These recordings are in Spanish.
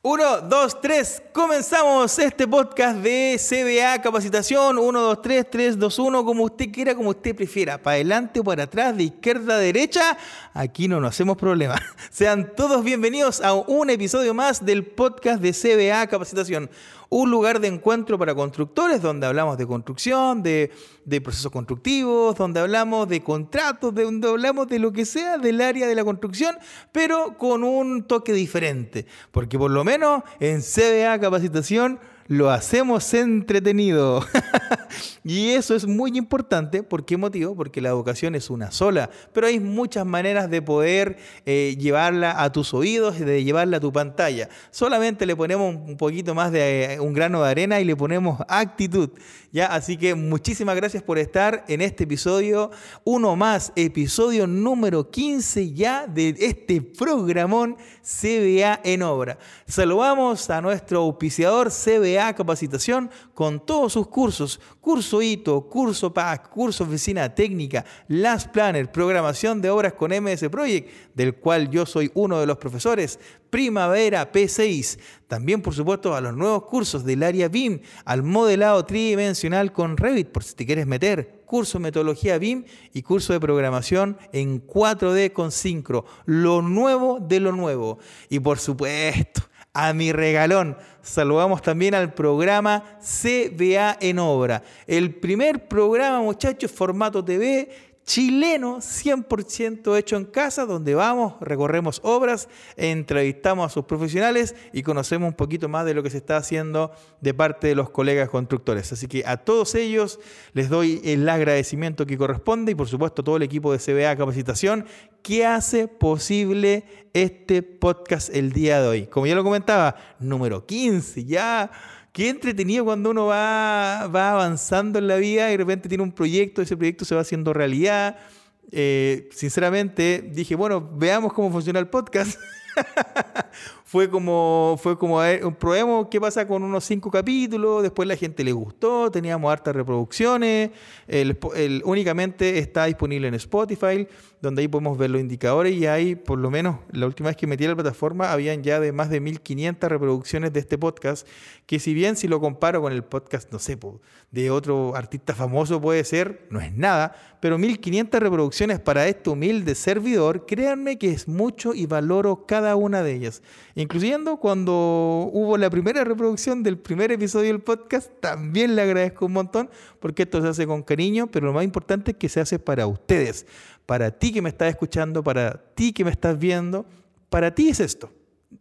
Uno, dos, tres, comenzamos este podcast de CBA Capacitación. Uno, dos, tres, tres, dos, uno, como usted quiera, como usted prefiera. Para adelante o para atrás, de izquierda a derecha, aquí no nos hacemos problema. Sean todos bienvenidos a un episodio más del podcast de CBA Capacitación un lugar de encuentro para constructores donde hablamos de construcción, de, procesos constructivos, donde hablamos de contratos, de donde hablamos de lo que sea del área de la construcción, pero con un toque diferente. Porque por lo menos en CBA Capacitación lo hacemos entretenido. y eso es muy importante. ¿Por qué motivo? Porque la educación es una sola. Pero hay muchas maneras de poder eh, llevarla a tus oídos y de llevarla a tu pantalla. Solamente le ponemos un poquito más de eh, un grano de arena y le ponemos actitud. ¿ya? Así que muchísimas gracias por estar en este episodio. Uno más, episodio número 15 ya de este programón CBA en obra. Saludamos a nuestro auspiciador CBA Capacitación con todos sus cursos, curso ITO, curso PAC, curso Oficina Técnica, Last Planner, programación de obras con MS Project, del cual yo soy uno de los profesores, Primavera P6. También, por supuesto, a los nuevos cursos del área BIM, al modelado tridimensional con Revit, por si te quieres meter, curso metodología BIM y curso de programación en 4D con Syncro, lo nuevo de lo nuevo. Y por supuesto, a mi regalón. Saludamos también al programa CBA en Obra. El primer programa, muchachos, formato TV chileno 100% hecho en casa, donde vamos, recorremos obras, entrevistamos a sus profesionales y conocemos un poquito más de lo que se está haciendo de parte de los colegas constructores. Así que a todos ellos les doy el agradecimiento que corresponde y por supuesto a todo el equipo de CBA Capacitación que hace posible este podcast el día de hoy. Como ya lo comentaba, número 15, ya qué entretenido cuando uno va, va avanzando en la vida y de repente tiene un proyecto, ese proyecto se va haciendo realidad. Eh, sinceramente dije, bueno, veamos cómo funciona el podcast. fue como, fue como, un probemos qué pasa con unos cinco capítulos, después la gente le gustó, teníamos hartas reproducciones, el, únicamente está disponible en Spotify, donde ahí podemos ver los indicadores y hay, por lo menos, la última vez que metí a la plataforma, habían ya de más de 1500 reproducciones de este podcast, que si bien si lo comparo con el podcast, no sé, de otro artista famoso puede ser, no es nada, pero 1500 reproducciones para este humilde servidor, créanme que es mucho y valoro cada una de ellas. Incluyendo cuando hubo la primera reproducción del primer episodio del podcast, también le agradezco un montón porque esto se hace con cariño, pero lo más importante es que se hace para ustedes, para ti que me estás escuchando, para ti que me estás viendo, para ti es esto.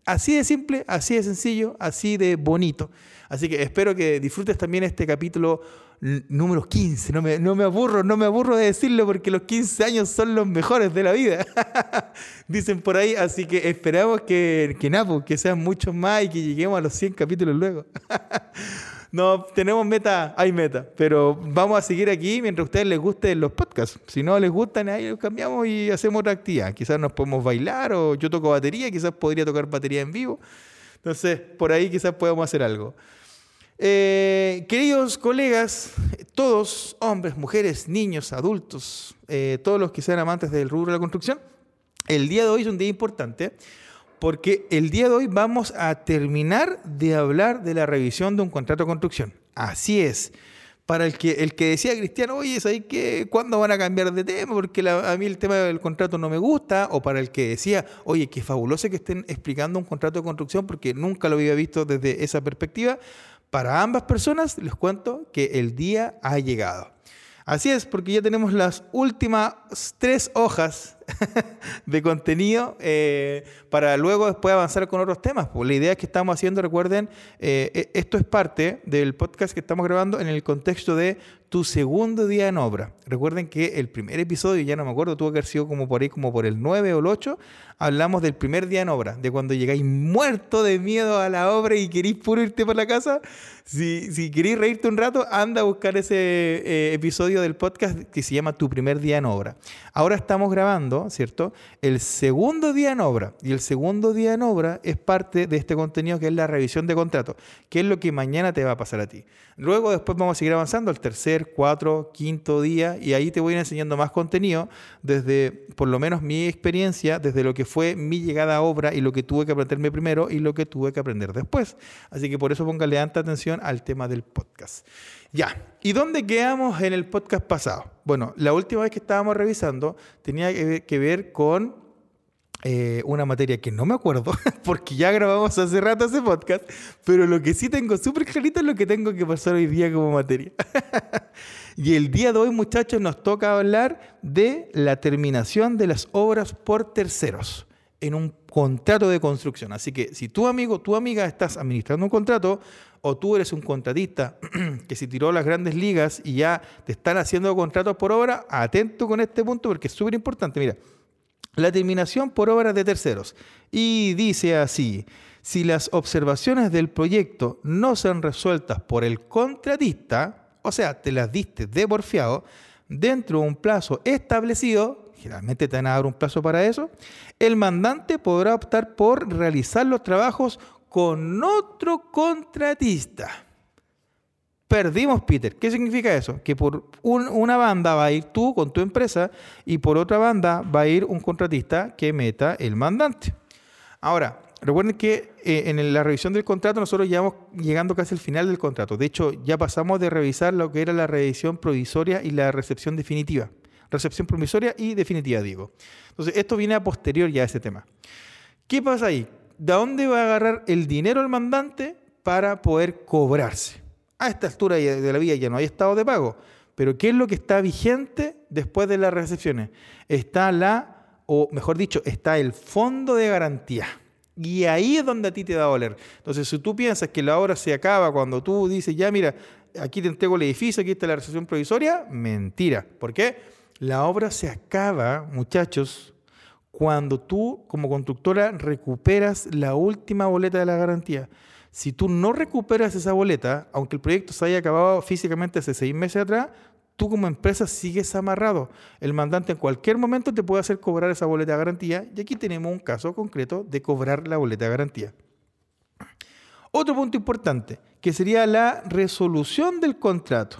Así de simple, así de sencillo, así de bonito. Así que espero que disfrutes también este capítulo número 15. No me, no me aburro, no me aburro de decirlo porque los 15 años son los mejores de la vida. Dicen por ahí, así que esperamos que, que, pues, que sean muchos más y que lleguemos a los 100 capítulos luego. no, tenemos meta, hay meta, pero vamos a seguir aquí mientras a ustedes les gusten los podcasts. Si no les gustan, ahí los cambiamos y hacemos otra actividad. Quizás nos podemos bailar o yo toco batería, quizás podría tocar batería en vivo. Entonces, por ahí quizás podamos hacer algo. Eh, queridos colegas, todos, hombres, mujeres, niños, adultos, eh, todos los que sean amantes del rubro de la construcción, el día de hoy es un día importante porque el día de hoy vamos a terminar de hablar de la revisión de un contrato de construcción. Así es. Para el que, el que decía Cristiano, oye, ¿sabes qué? ¿Cuándo van a cambiar de tema? Porque a mí el tema del contrato no me gusta. O para el que decía, oye, qué fabuloso que estén explicando un contrato de construcción porque nunca lo había visto desde esa perspectiva. Para ambas personas les cuento que el día ha llegado. Así es, porque ya tenemos las últimas tres hojas de contenido eh, para luego después avanzar con otros temas. Pues la idea que estamos haciendo, recuerden, eh, e, esto es parte del podcast que estamos grabando en el contexto de tu segundo día en obra. Recuerden que el primer episodio, ya no me acuerdo, tuvo que haber sido como por ahí, como por el 9 o el 8, hablamos del primer día en obra, de cuando llegáis muerto de miedo a la obra y queréis puro irte por la casa. Si, si queréis reírte un rato, anda a buscar ese eh, episodio del podcast que se llama Tu primer día en obra. Ahora estamos grabando ¿cierto? El segundo día en obra. Y el segundo día en obra es parte de este contenido que es la revisión de contrato, que es lo que mañana te va a pasar a ti. Luego después vamos a seguir avanzando al tercer, cuatro, quinto día y ahí te voy a ir enseñando más contenido desde, por lo menos mi experiencia, desde lo que fue mi llegada a obra y lo que tuve que aprenderme primero y lo que tuve que aprender después. Así que por eso póngale tanta atención al tema del podcast. Ya, ¿y dónde quedamos en el podcast pasado? Bueno, la última vez que estábamos revisando tenía que ver con eh, una materia que no me acuerdo, porque ya grabamos hace rato ese podcast, pero lo que sí tengo súper clarito es lo que tengo que pasar hoy día como materia. y el día de hoy, muchachos, nos toca hablar de la terminación de las obras por terceros en un contrato de construcción. Así que si tu amigo, tu amiga estás administrando un contrato, o tú eres un contratista que se tiró las grandes ligas y ya te están haciendo contratos por obra, atento con este punto porque es súper importante. Mira, la terminación por obra de terceros. Y dice así, si las observaciones del proyecto no sean resueltas por el contratista, o sea, te las diste de porfiado, dentro de un plazo establecido, generalmente te van a dar un plazo para eso, el mandante podrá optar por realizar los trabajos con otro contratista. Perdimos, Peter. ¿Qué significa eso? Que por una banda va a ir tú con tu empresa y por otra banda va a ir un contratista que meta el mandante. Ahora, recuerden que eh, en la revisión del contrato nosotros ya vamos llegando casi al final del contrato. De hecho, ya pasamos de revisar lo que era la revisión provisoria y la recepción definitiva. Recepción provisoria y definitiva, digo. Entonces, esto viene a posterior ya a ese tema. ¿Qué pasa ahí? ¿De dónde va a agarrar el dinero el mandante para poder cobrarse? A esta altura de la vida ya no hay estado de pago, pero ¿qué es lo que está vigente después de las recepciones? Está la, o mejor dicho, está el fondo de garantía. Y ahí es donde a ti te da a doler. Entonces, si tú piensas que la obra se acaba cuando tú dices, ya mira, aquí te entrego el edificio, aquí está la recepción provisoria, mentira. ¿Por qué? La obra se acaba, muchachos, cuando tú como constructora recuperas la última boleta de la garantía. Si tú no recuperas esa boleta, aunque el proyecto se haya acabado físicamente hace seis meses atrás, tú como empresa sigues amarrado. El mandante en cualquier momento te puede hacer cobrar esa boleta de garantía y aquí tenemos un caso concreto de cobrar la boleta de garantía. Otro punto importante, que sería la resolución del contrato.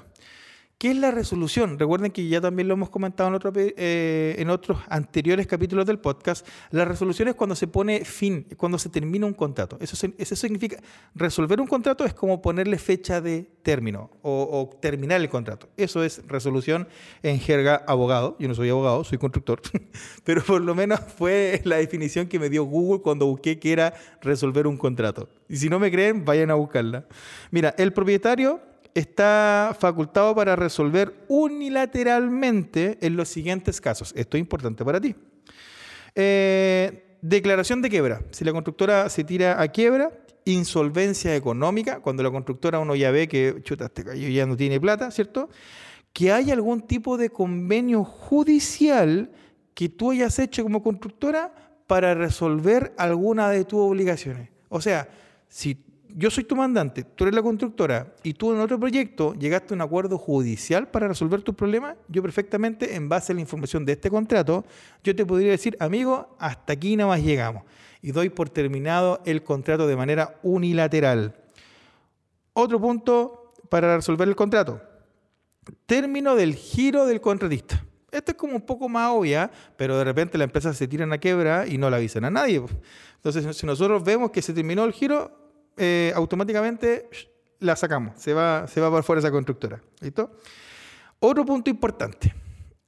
¿Qué es la resolución? Recuerden que ya también lo hemos comentado en, eh, en, otros anteriores capítulos del podcast. La resolución es cuando se pone fin, cuando se termina un contrato. Eso, eso significa, resolver un contrato es como ponerle fecha de término o, terminar el contrato. Eso es resolución en jerga abogado. Yo no soy abogado, soy constructor, pero por lo menos fue la definición que me dio Google cuando busqué que era resolver un contrato. Y si no me creen, vayan a buscarla. Mira, el propietario está facultado para resolver unilateralmente en los siguientes casos. Esto es importante para ti. Eh, declaración de quiebra. Si la constructora se tira a quiebra, insolvencia económica, cuando la constructora uno ya ve que chuta, este cayó ya no tiene plata, ¿cierto? Que hay algún tipo de convenio judicial que tú hayas hecho como constructora para resolver alguna de tus obligaciones. O sea, si yo soy tu mandante, tú eres la constructora y tú en otro proyecto llegaste a un acuerdo judicial para resolver tus problemas, yo perfectamente, en base a la información de este contrato, yo te podría decir, amigo, hasta aquí nada más llegamos. Y doy por terminado el contrato de manera unilateral. Otro punto para resolver el contrato. Término del giro del contratista. Esto es como un poco más obvia, pero de repente la empresa se tira a quiebra y no la avisan a nadie. Entonces, si nosotros vemos que se terminó el giro, eh, automáticamente la sacamos, se va, se va por fuera esa constructora. ¿Listo? Otro punto importante.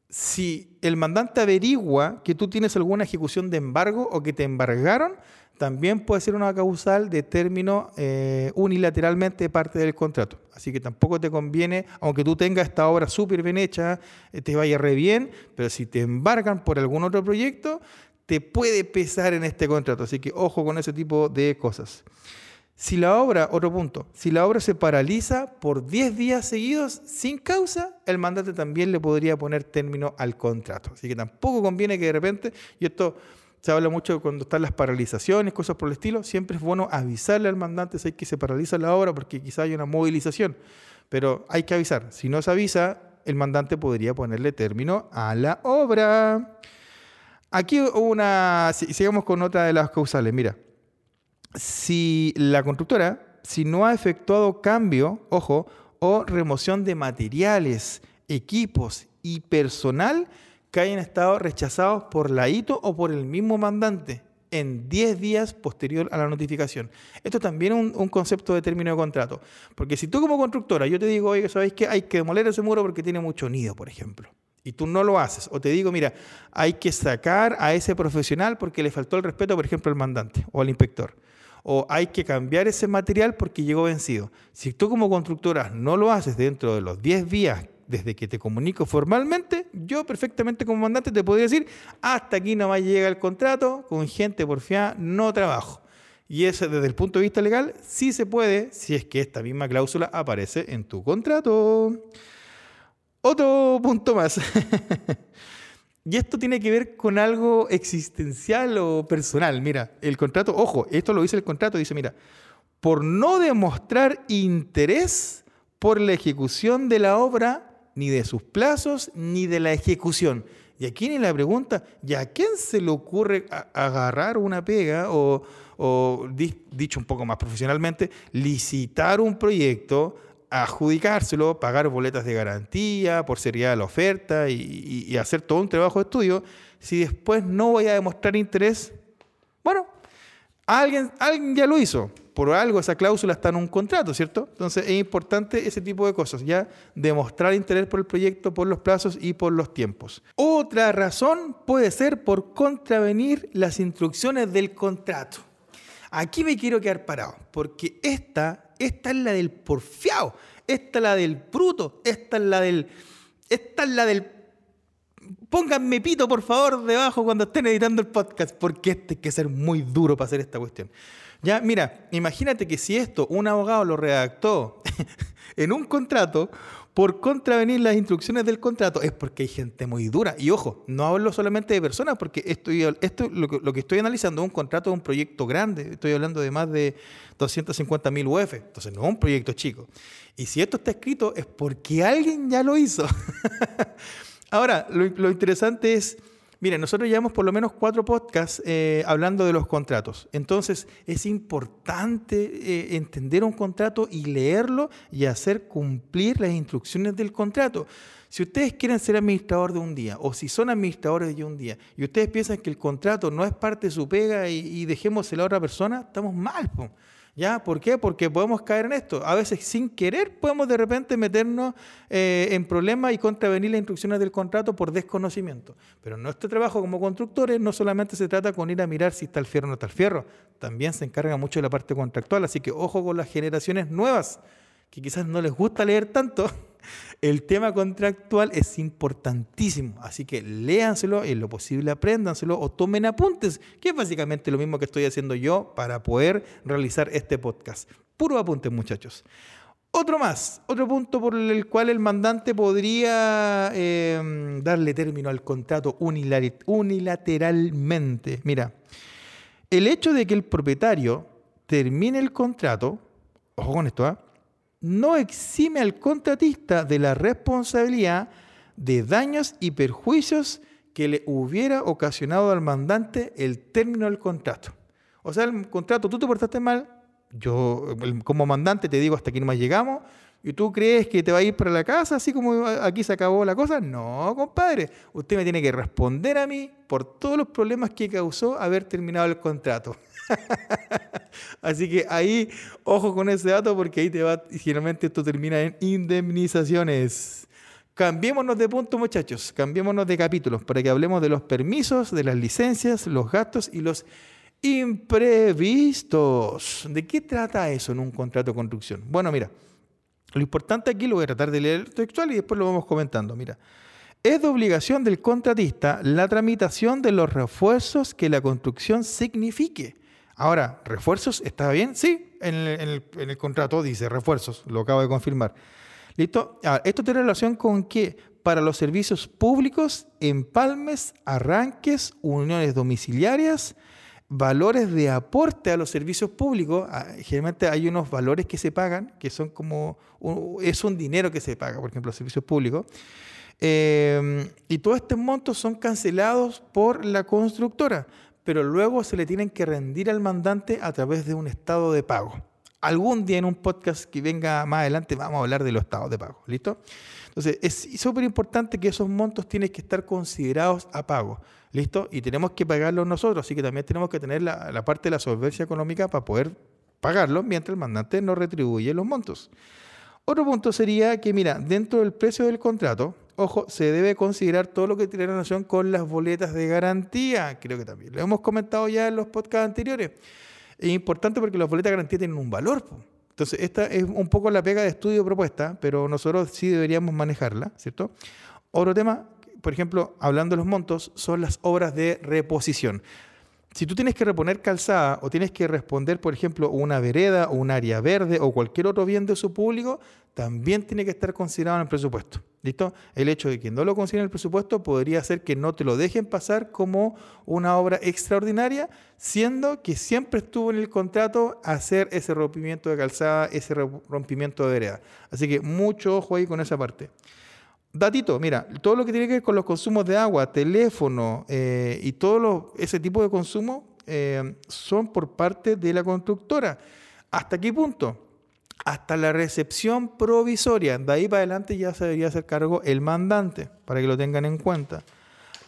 Si el mandante averigua que tú tienes alguna ejecución de embargo o que te embargaron, también puede ser una causal de término eh, unilateralmente parte del contrato. Así que tampoco te conviene, aunque tú tengas esta obra súper bien hecha, eh, te vaya re bien, pero si te embargan por algún otro proyecto, te puede pesar en este contrato. Así que ojo con ese tipo de cosas. Si la obra, otro punto, si la obra se paraliza por 10 días seguidos sin causa, el mandante también le podría poner término al contrato. Así que tampoco conviene que de repente, y esto se habla mucho cuando están las paralizaciones, cosas por el estilo, siempre es bueno avisarle al mandante si hay que se paraliza la obra porque quizá hay una movilización, pero hay que avisar. Si no se avisa, el mandante podría ponerle término a la obra. Aquí una, sigamos con otra de las causales. Mira, si la constructora, si no ha efectuado cambio, ojo, o remoción de materiales, equipos y personal que hayan estado rechazados por la ITO o por el mismo mandante en 10 días posterior a la notificación. Esto también es un, concepto de término de contrato. Porque si tú como constructora, yo te digo, oye, ¿sabéis que hay que demoler ese muro porque tiene mucho nido, por ejemplo? y tú no lo haces, o te digo, mira, hay que sacar a ese profesional porque le faltó el respeto, por ejemplo, al mandante o al inspector, o hay que cambiar ese material porque llegó vencido. Si tú como constructora no lo haces dentro de los 10 días desde que te comunico formalmente, yo perfectamente como mandante te podría decir, hasta aquí nomás llega el contrato, con gente porfiada no trabajo. Y eso desde el punto de vista legal sí se puede si es que esta misma cláusula aparece en tu contrato. Otro punto más. y esto tiene que ver con algo existencial o personal. Mira, el contrato, ojo, esto lo dice el contrato, dice, mira, por no demostrar interés por la ejecución de la obra, ni de sus plazos, ni de la ejecución. Y aquí viene la pregunta, ¿y a quién se le ocurre agarrar una pega o, dicho un poco más profesionalmente, licitar un proyecto adjudicárselo, pagar boletas de garantía por seriedad de la oferta y, hacer todo un trabajo de estudio, si después no voy a demostrar interés, bueno, alguien, alguien ya lo hizo. Por algo esa cláusula está en un contrato, ¿cierto? Entonces es importante ese tipo de cosas, ya demostrar interés por el proyecto, por los plazos y por los tiempos. Otra razón puede ser por contravenir las instrucciones del contrato. Aquí me quiero quedar parado, porque esta esta es la del porfiado, esta es la del bruto, esta es la del. Esta es la del. Pónganme pito, por favor, debajo cuando estén editando el podcast, porque este hay que ser muy duro para hacer esta cuestión. Ya, mira, imagínate que si esto un abogado lo redactó en un contrato, por contravenir las instrucciones del contrato es porque hay gente muy dura. Y ojo, no hablo solamente de personas, porque estoy, esto, lo, que, estoy analizando es un contrato de un proyecto grande. Estoy hablando de más de 250 mil UF. Entonces, no es un proyecto chico. Y si esto está escrito es porque alguien ya lo hizo. Ahora, lo interesante es Miren, nosotros llevamos por lo menos cuatro podcasts eh, hablando de los contratos. Entonces, es importante eh, entender un contrato y leerlo y hacer cumplir las instrucciones del contrato. Si ustedes quieren ser administrador de un día o si son administradores de un día y ustedes piensan que el contrato no es parte de su pega y, y a la otra persona, estamos mal. ¿Ya? ¿Por qué? Porque podemos caer en esto. A veces sin querer podemos de repente meternos eh, en problemas y contravenir las instrucciones del contrato por desconocimiento. Pero nuestro trabajo como constructores no solamente se trata con ir a mirar si está el fierro o no está el fierro, también se encarga mucho de la parte contractual. Así que ojo con las generaciones nuevas, que quizás no les gusta leer tanto el tema contractual es importantísimo, así que léanselo, en lo posible apréndanselo o tomen apuntes, que es básicamente lo mismo que estoy haciendo yo para poder realizar este podcast. Puro apuntes, muchachos. Otro más, otro punto por el cual el mandante podría em, darle término al contrato unilateralmente. Mira, el hecho de que el propietario termine el contrato, ojo con esto, ¿ah? No exime al contratista de la responsabilidad de daños y perjuicios que le hubiera ocasionado al mandante el término del contrato. O sea, el contrato, tú te portaste mal, yo como mandante te digo hasta aquí nomás llegamos, y tú crees que te va a ir para la casa así como aquí se acabó la cosa. No, compadre, usted me tiene que responder a mí por todos los problemas que causó haber terminado el contrato. Así que ahí, ojo con ese dato porque ahí te va, generalmente esto termina en indemnizaciones. Cambiémonos de punto, muchachos, cambiémonos de capítulos para que hablemos de los permisos, de las licencias, los gastos y los imprevistos. ¿De qué trata eso en un contrato de construcción? Bueno, mira, lo importante aquí lo voy a tratar de leer textual y después lo vamos comentando. Mira, es de obligación del contratista la tramitación de los refuerzos que la construcción signifique Ahora, ¿refuerzos? ¿Está bien? Sí, en el, contrato dice refuerzos, lo acabo de confirmar. ¿Listo? esto tiene relación con que para los servicios públicos, empalmes, arranques, uniones domiciliarias, valores de aporte a los servicios públicos, ah, generalmente hay unos valores que se pagan, que son como, es un dinero que se paga, por ejemplo, los servicios públicos, Eh, y todos estos montos son cancelados por la constructora, pero luego se le tienen que rendir al mandante a través de un estado de pago. Algún día en un podcast que venga más adelante vamos a hablar de los estados de pago, ¿listo? Entonces, es súper importante que esos montos tienen que estar considerados a pago, ¿listo? Y tenemos que pagarlos nosotros, así que también tenemos que tener la, la parte de la solvencia económica para poder pagarlos mientras el mandante no retribuye los montos. Otro punto sería que, mira, dentro del precio del contrato, ojo, se debe considerar todo lo que tiene relación con las boletas de garantía. Creo que también lo hemos comentado ya en los podcasts anteriores. Es importante porque las boletas de garantía tienen un valor. Entonces, esta es un poco la pega de estudio propuesta, pero nosotros sí deberíamos manejarla, ¿cierto? Otro tema, por ejemplo, hablando de los montos, son las obras de reposición. Si tú tienes que reponer calzada o tienes que responder, por ejemplo, una vereda o un área verde o cualquier otro bien de uso público, también tiene que estar considerado en el presupuesto. ¿Listo? El hecho de que no lo consideren en el presupuesto podría hacer que no te lo dejen pasar como una obra extraordinaria, siendo que siempre estuvo en el contrato hacer ese rompimiento de calzada, ese rompimiento de vereda. Así que mucho ojo ahí con esa parte. Datito, mira, todo lo que tiene que ver con los consumos de agua, teléfono eh, y todo ese tipo de consumo eh, son por parte de la constructora. ¿Hasta qué punto? Hasta la recepción provisoria. De ahí para adelante ya se debería hacer cargo el mandante, para que lo tengan en cuenta.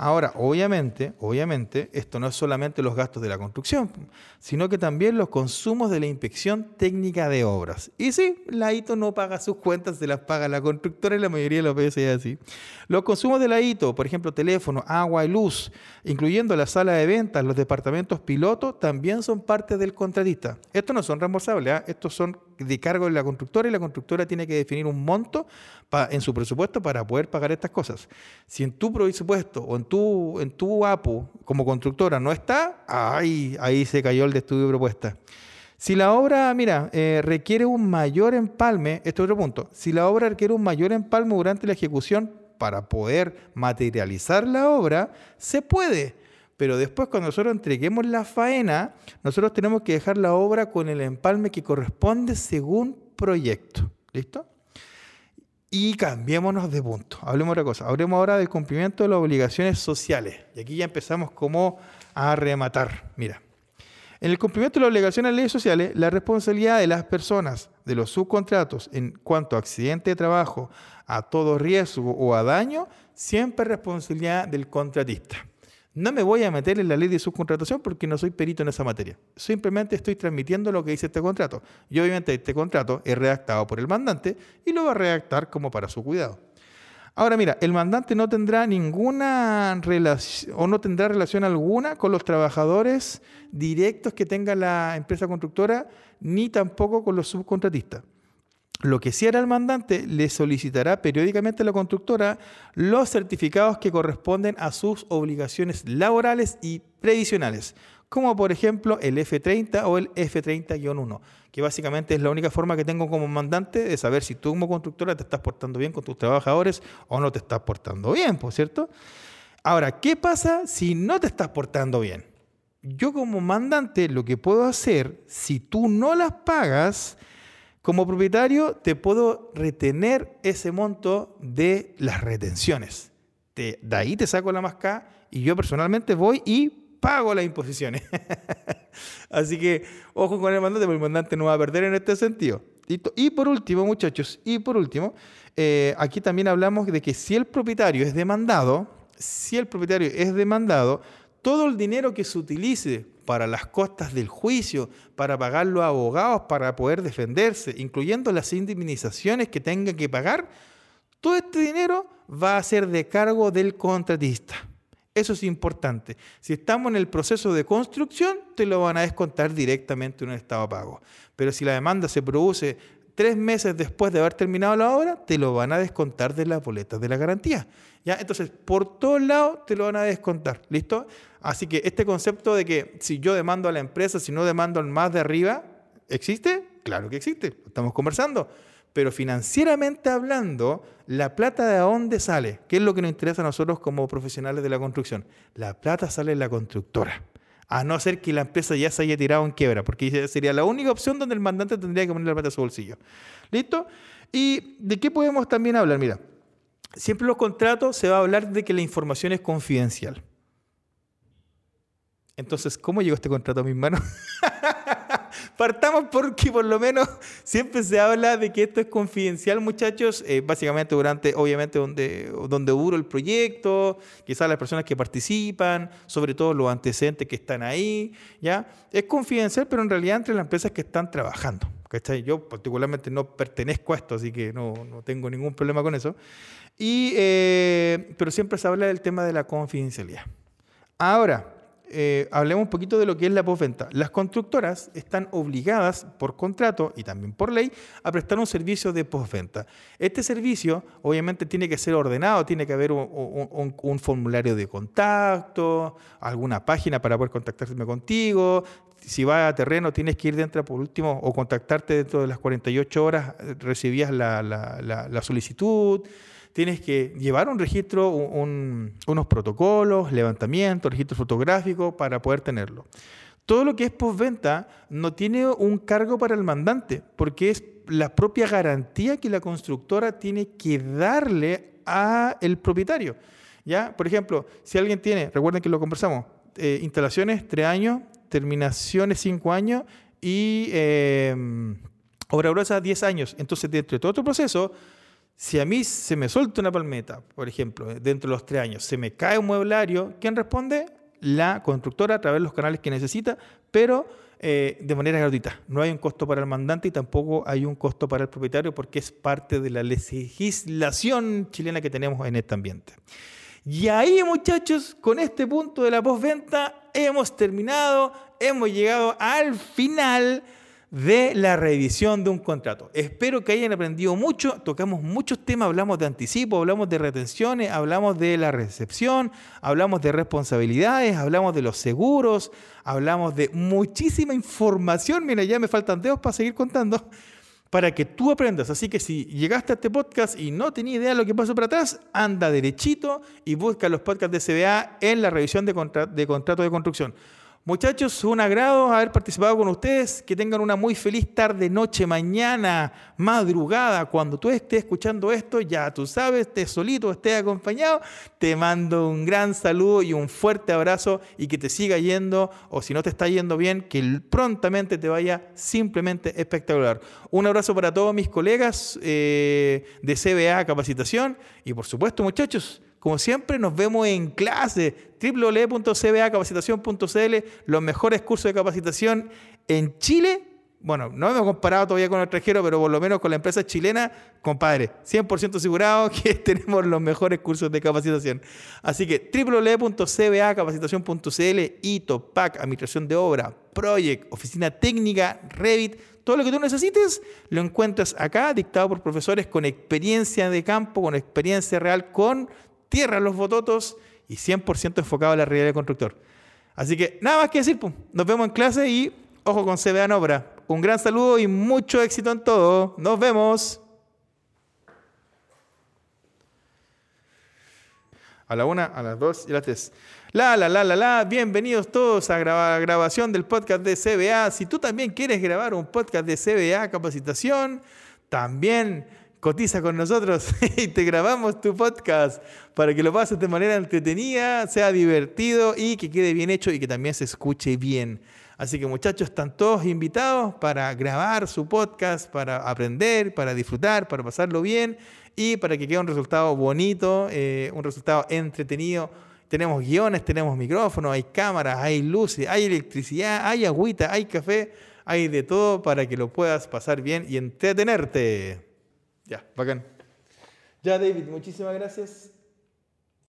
Ahora, obviamente, obviamente, esto no es solamente los gastos de la construcción, sino que también los consumos de la inspección técnica de obras. Y sí, la ITO no paga sus cuentas, se las paga la constructora y la mayoría de los veces es así. Los consumos de la ITO, por ejemplo, teléfono, agua y luz, incluyendo la sala de ventas, los departamentos piloto, también son parte del contratista. Estos no son reembolsables, ¿ah? estos son de cargo de la constructora y la constructora tiene que definir un monto en su presupuesto para poder pagar estas cosas. Si en tu presupuesto o en tu, en tu APU como constructora no está, ahí, ahí se cayó el de estudio de propuesta. Si la obra, mira, eh, requiere un mayor empalme, este es otro punto, si la obra requiere un mayor empalme durante la ejecución para poder materializar la obra, se puede pero después cuando nosotros entreguemos la faena, nosotros tenemos que dejar la obra con el empalme que corresponde según proyecto. ¿Listo? Y cambiémonos de punto. Hablemos otra cosa. Hablemos ahora del cumplimiento de las obligaciones sociales. Y aquí ya empezamos como a rematar. Mira, en el cumplimiento de las obligaciones de las leyes sociales, la responsabilidad de las personas, de los subcontratos, en cuanto a accidente de trabajo, a todo riesgo o a daño, siempre es responsabilidad del contratista. No me voy a meter en la ley de subcontratación porque no soy perito en esa materia. Simplemente estoy transmitiendo lo que dice este contrato. Y obviamente este contrato es redactado por el mandante y lo va a redactar como para su cuidado. Ahora mira, el mandante no tendrá ninguna relación o no tendrá relación alguna con los trabajadores directos que tenga la empresa constructora ni tampoco con los subcontratistas. Lo que sí hará el mandante le solicitará periódicamente a la constructora los certificados que corresponden a sus obligaciones laborales y previsionales, como por ejemplo el F30 o el F30-1, que básicamente es la única forma que tengo como mandante de saber si tú como constructora te estás portando bien con tus trabajadores o no te estás portando bien, ¿por cierto? Ahora, ¿qué pasa si no te estás portando bien? Yo como mandante lo que puedo hacer, si tú no las pagas, como propietario te puedo retener ese monto de las retenciones. de ahí te saco la masca y yo personalmente voy y pago las imposiciones. Así que ojo con el mandante, porque el mandante no va a perder en este sentido. Y por último, muchachos, y por último, eh, aquí también hablamos de que si el propietario es demandado, si el propietario es demandado, todo el dinero que se utilice para las costas del juicio, para pagar los abogados, para poder defenderse, incluyendo las indemnizaciones que tenga que pagar, todo este dinero va a ser de cargo del contratista. Eso es importante. Si estamos en el proceso de construcción, te lo van a descontar directamente en un estado de pago. Pero si la demanda se produce tres meses después de haber terminado la obra, te lo van a descontar de las boletas de la garantía. ¿Ya? Entonces, por todos lados te lo van a descontar. ¿Listo? Así que este concepto de que si yo demando a la empresa, si no demando al más de arriba, ¿existe? Claro que existe. Estamos conversando. Pero financieramente hablando, la plata de dónde sale? ¿Qué es lo que nos interesa a nosotros como profesionales de la construcción? La plata sale en la constructora a no ser que la empresa ya se haya tirado en quiebra, porque sería la única opción donde el mandante tendría que poner la plata a su bolsillo. ¿Listo? ¿Y de qué podemos también hablar? Mira, siempre en los contratos se va a hablar de que la información es confidencial. Entonces, ¿cómo llegó este contrato a mis manos? Partamos porque por lo menos siempre se habla de que esto es confidencial, muchachos, eh, básicamente durante, obviamente, donde, donde duro el proyecto, quizás las personas que participan, sobre todo los antecedentes que están ahí, ¿ya? Es confidencial, pero en realidad entre las empresas que están trabajando. ¿cachai? Yo particularmente no pertenezco a esto, así que no, no tengo ningún problema con eso. Y, eh, pero siempre se habla del tema de la confidencialidad. Ahora, eh, hablemos un poquito de lo que es la postventa. Las constructoras están obligadas por contrato y también por ley a prestar un servicio de postventa. Este servicio obviamente tiene que ser ordenado, tiene que haber un, formulario de contacto, alguna página para poder contactarse contigo. Si vas a terreno tienes que ir dentro por último o contactarte dentro de las 48 horas, eh, recibías la solicitud tienes que llevar un registro, unos protocolos, levantamiento, registro fotográfico para poder tenerlo. Todo lo que es postventa no tiene un cargo para el mandante, porque es la propia garantía que la constructora tiene que darle a el propietario. ¿Ya? Por ejemplo, si alguien tiene, recuerden que lo conversamos, eh, instalaciones tres años, terminaciones cinco años y eh, obra gruesa 10 años. Entonces, dentro de todo otro proceso, si a mí se me suelta una palmeta, por ejemplo, dentro de los tres años, se me cae un mueblario, ¿quién responde? La constructora a través de los canales que necesita, pero eh, de manera gratuita. No hay un costo para el mandante y tampoco hay un costo para el propietario porque es parte de la legislación chilena que tenemos en este ambiente. Y ahí, muchachos, con este punto de la postventa, hemos terminado, hemos llegado al final de la revisión de un contrato. Espero que hayan aprendido mucho, tocamos muchos temas, hablamos de anticipo, hablamos de retenciones, hablamos de la recepción, hablamos de responsabilidades, hablamos de los seguros, hablamos de muchísima información, mira, ya me faltan dedos para seguir contando, para que tú aprendas. Así que si llegaste a este podcast y no tenías idea de lo que pasó para atrás, anda derechito y busca los podcasts de CBA en la revisión de, de contrato de construcción. Muchachos, un agrado haber participado con ustedes. Que tengan una muy feliz tarde, noche, mañana, madrugada. Cuando tú estés escuchando esto, ya tú sabes, estés solito, estés acompañado. Te mando un gran saludo y un fuerte abrazo y que te siga yendo, o si no te está yendo bien, que prontamente te vaya simplemente espectacular. Un abrazo para todos mis colegas eh, de CBA Capacitación y por supuesto, muchachos, como siempre, nos vemos en clase www.cbacapacitación.cl, los mejores cursos de capacitación en Chile. Bueno, no hemos comparado todavía con el extranjero, pero por lo menos con la empresa chilena, compadre, 100% asegurado que tenemos los mejores cursos de capacitación. Así que www.cbacapacitación.cl, ITO, PAC, Administración de Obra, Project, Oficina Técnica, Revit, todo lo que tú necesites lo encuentras acá, dictado por profesores con experiencia de campo, con experiencia real, con tierra los bototos y 100% enfocado a la realidad del constructor. Así que nada más que decir, nos vemos en clase y ojo con CBA en obra. Un gran saludo y mucho éxito en todo. Nos vemos. A la una, a las dos y a las tres. La, la, la, la, la. Bienvenidos todos a la grabación del podcast de CBA. Si tú también quieres grabar un podcast de CBA capacitación, también cotiza con nosotros y te grabamos tu podcast para que lo pases de manera entretenida, sea divertido y que quede bien hecho y que también se escuche bien. Así que muchachos, están todos invitados para grabar su podcast, para aprender, para disfrutar, para pasarlo bien y para que quede un resultado bonito, eh, un resultado entretenido. Tenemos guiones, tenemos micrófonos, hay cámaras, hay luces, hay electricidad, hay agüita, hay café, hay de todo para que lo puedas pasar bien y entretenerte. Ya, bacán. Ya, David, muchísimas gracias.